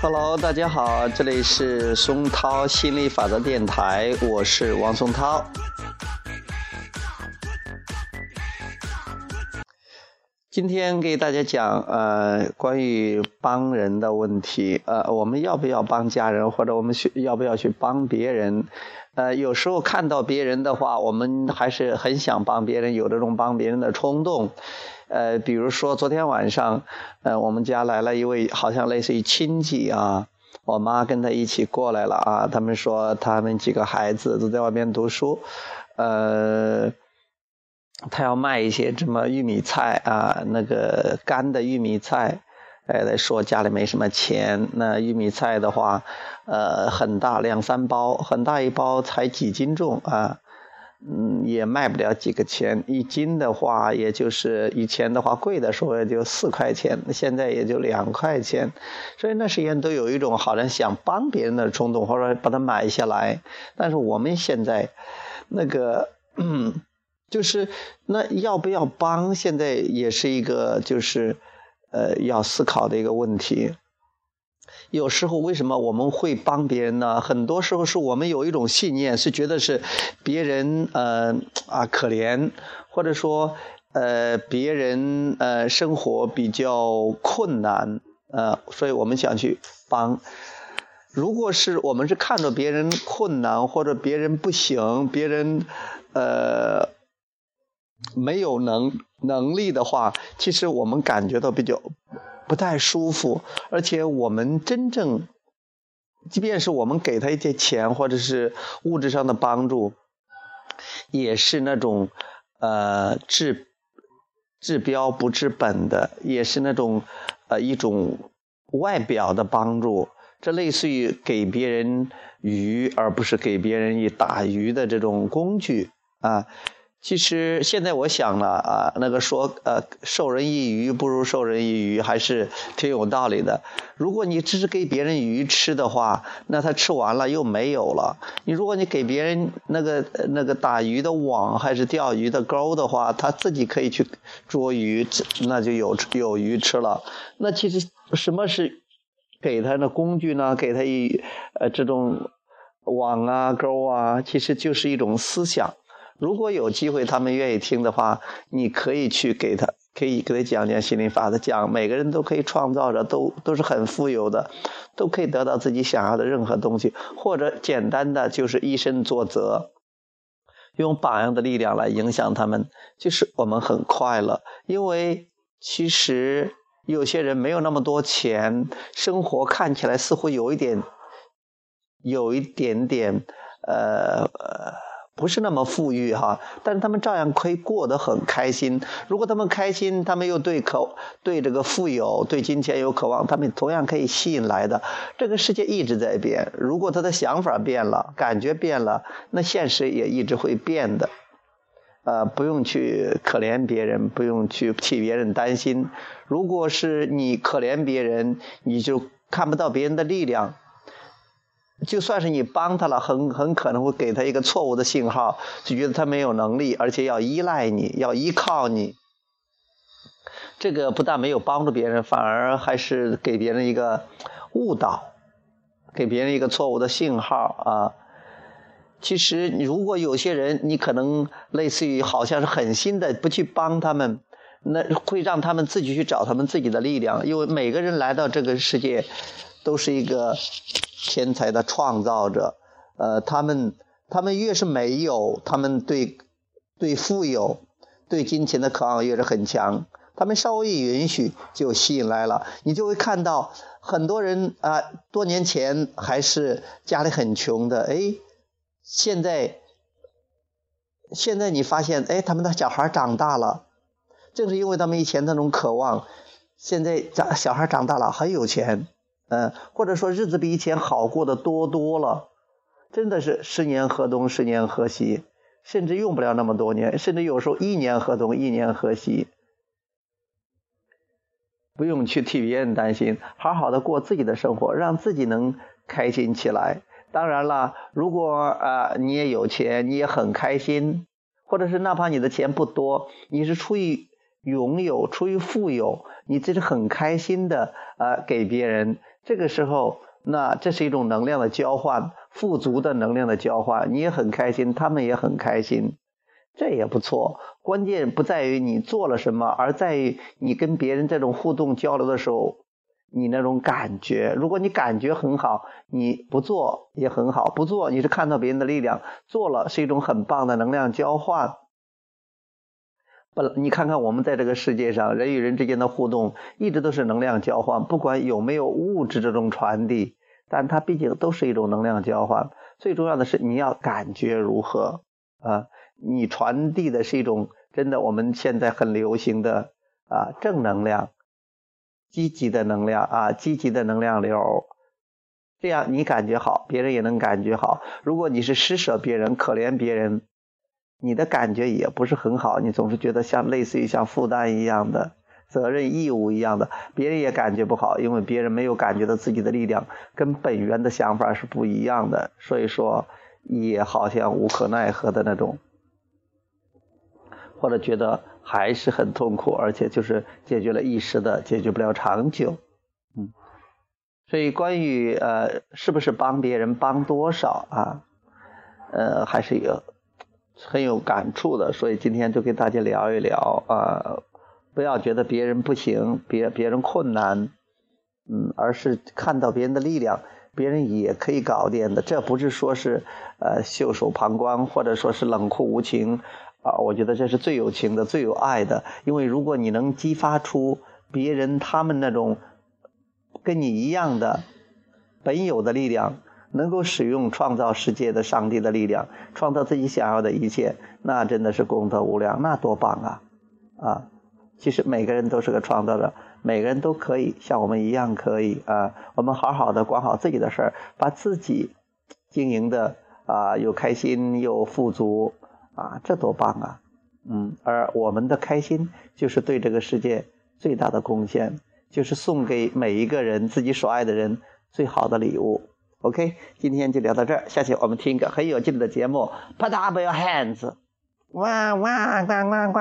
Hello，大家好，这里是松涛心理法则电台，我是王松涛。今天给大家讲呃关于帮人的问题，呃我们要不要帮家人，或者我们去要不要去帮别人？呃有时候看到别人的话，我们还是很想帮别人，有这种帮别人的冲动。呃比如说昨天晚上，呃我们家来了一位好像类似于亲戚啊，我妈跟他一起过来了啊，他们说他们几个孩子都在外面读书，呃。他要卖一些什么玉米菜啊，那个干的玉米菜，哎，说家里没什么钱。那玉米菜的话，呃，很大，两三包，很大一包才几斤重啊，嗯，也卖不了几个钱。一斤的话，也就是以前的话贵的时候也就四块钱，现在也就两块钱。所以那时间都有一种好像想帮别人的冲动，或者把它买下来。但是我们现在那个。嗯就是那要不要帮？现在也是一个就是呃要思考的一个问题。有时候为什么我们会帮别人呢？很多时候是我们有一种信念，是觉得是别人呃啊可怜，或者说呃别人呃生活比较困难呃，所以我们想去帮。如果是我们是看着别人困难或者别人不行，别人呃。没有能能力的话，其实我们感觉到比较不太舒服，而且我们真正，即便是我们给他一些钱或者是物质上的帮助，也是那种呃治治标不治本的，也是那种呃一种外表的帮助，这类似于给别人鱼，而不是给别人以打鱼的这种工具啊。其实现在我想了啊，那个说呃授人以鱼不如授人以渔还是挺有道理的。如果你只是给别人鱼吃的话，那他吃完了又没有了。你如果你给别人那个那个打鱼的网还是钓鱼的钩的话，他自己可以去捉鱼，那就有有鱼吃了。那其实什么是给他的工具呢？给他一呃这种网啊钩啊，其实就是一种思想。如果有机会，他们愿意听的话，你可以去给他，可以给他讲讲心灵法则，讲每个人都可以创造着，都都是很富有的，都可以得到自己想要的任何东西，或者简单的就是以身作则，用榜样的力量来影响他们，就是我们很快乐，因为其实有些人没有那么多钱，生活看起来似乎有一点，有一点点，呃。不是那么富裕哈，但是他们照样可以过得很开心。如果他们开心，他们又对渴对这个富有、对金钱有渴望，他们同样可以吸引来的。这个世界一直在变，如果他的想法变了，感觉变了，那现实也一直会变的。呃，不用去可怜别人，不用去替别人担心。如果是你可怜别人，你就看不到别人的力量。就算是你帮他了，很很可能会给他一个错误的信号，就觉得他没有能力，而且要依赖你，要依靠你。这个不但没有帮助别人，反而还是给别人一个误导，给别人一个错误的信号啊。其实，如果有些人，你可能类似于好像是狠心的不去帮他们，那会让他们自己去找他们自己的力量，因为每个人来到这个世界，都是一个。天才的创造者，呃，他们他们越是没有，他们对对富有、对金钱的渴望越是很强。他们稍微一允许，就吸引来了。你就会看到很多人啊，多年前还是家里很穷的，哎，现在现在你发现，哎，他们的小孩长大了，正是因为他们以前那种渴望，现在长小孩长大了很有钱。嗯，或者说日子比以前好过的多多了，真的是十年河东十年河西，甚至用不了那么多年，甚至有时候一年河东一年河西，不用去替别人担心，好好的过自己的生活，让自己能开心起来。当然了，如果啊你也有钱，你也很开心，或者是哪怕你的钱不多，你是出于拥有，出于富有，你这是很开心的啊给别人。这个时候，那这是一种能量的交换，富足的能量的交换，你也很开心，他们也很开心。这也不错，关键不在于你做了什么，而在于你跟别人这种互动交流的时候，你那种感觉。如果你感觉很好，你不做也很好，不做你是看到别人的力量，做了是一种很棒的能量交换。不，你看看我们在这个世界上，人与人之间的互动一直都是能量交换，不管有没有物质这种传递，但它毕竟都是一种能量交换。最重要的是你要感觉如何啊？你传递的是一种真的，我们现在很流行的啊正能量、积极的能量啊积极的能量流，这样你感觉好，别人也能感觉好。如果你是施舍别人、可怜别人，你的感觉也不是很好，你总是觉得像类似于像负担一样的责任义务一样的，别人也感觉不好，因为别人没有感觉到自己的力量跟本源的想法是不一样的，所以说也好像无可奈何的那种。或者觉得还是很痛苦，而且就是解决了一时的，解决不了长久。嗯，所以关于呃是不是帮别人帮多少啊，呃还是有很有感触的。所以今天就跟大家聊一聊啊，不要觉得别人不行，别别人困难，嗯，而是看到别人的力量，别人也可以搞定的。这不是说是呃袖手旁观，或者说是冷酷无情。啊，我觉得这是最有情的、最有爱的。因为如果你能激发出别人他们那种跟你一样的本有的力量，能够使用创造世界的上帝的力量，创造自己想要的一切，那真的是功德无量，那多棒啊！啊，其实每个人都是个创造者，每个人都可以像我们一样可以啊。我们好好的管好自己的事儿，把自己经营的啊又开心又富足。啊，这多棒啊！嗯，而我们的开心就是对这个世界最大的贡献，就是送给每一个人自己所爱的人最好的礼物。OK，今天就聊到这儿，下期我们听一个很有劲的节目，Put up your hands，哇哇呱呱呱。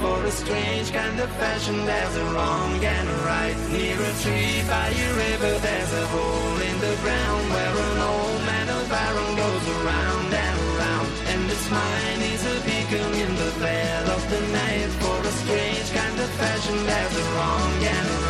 for a strange kind of fashion. There's a wrong and a right. Near a tree by a river, there's a hole in the ground where an old man of goes around and around. And this mine is a beacon in the veil of the night for a strange kind of fashion. There's a wrong and a right.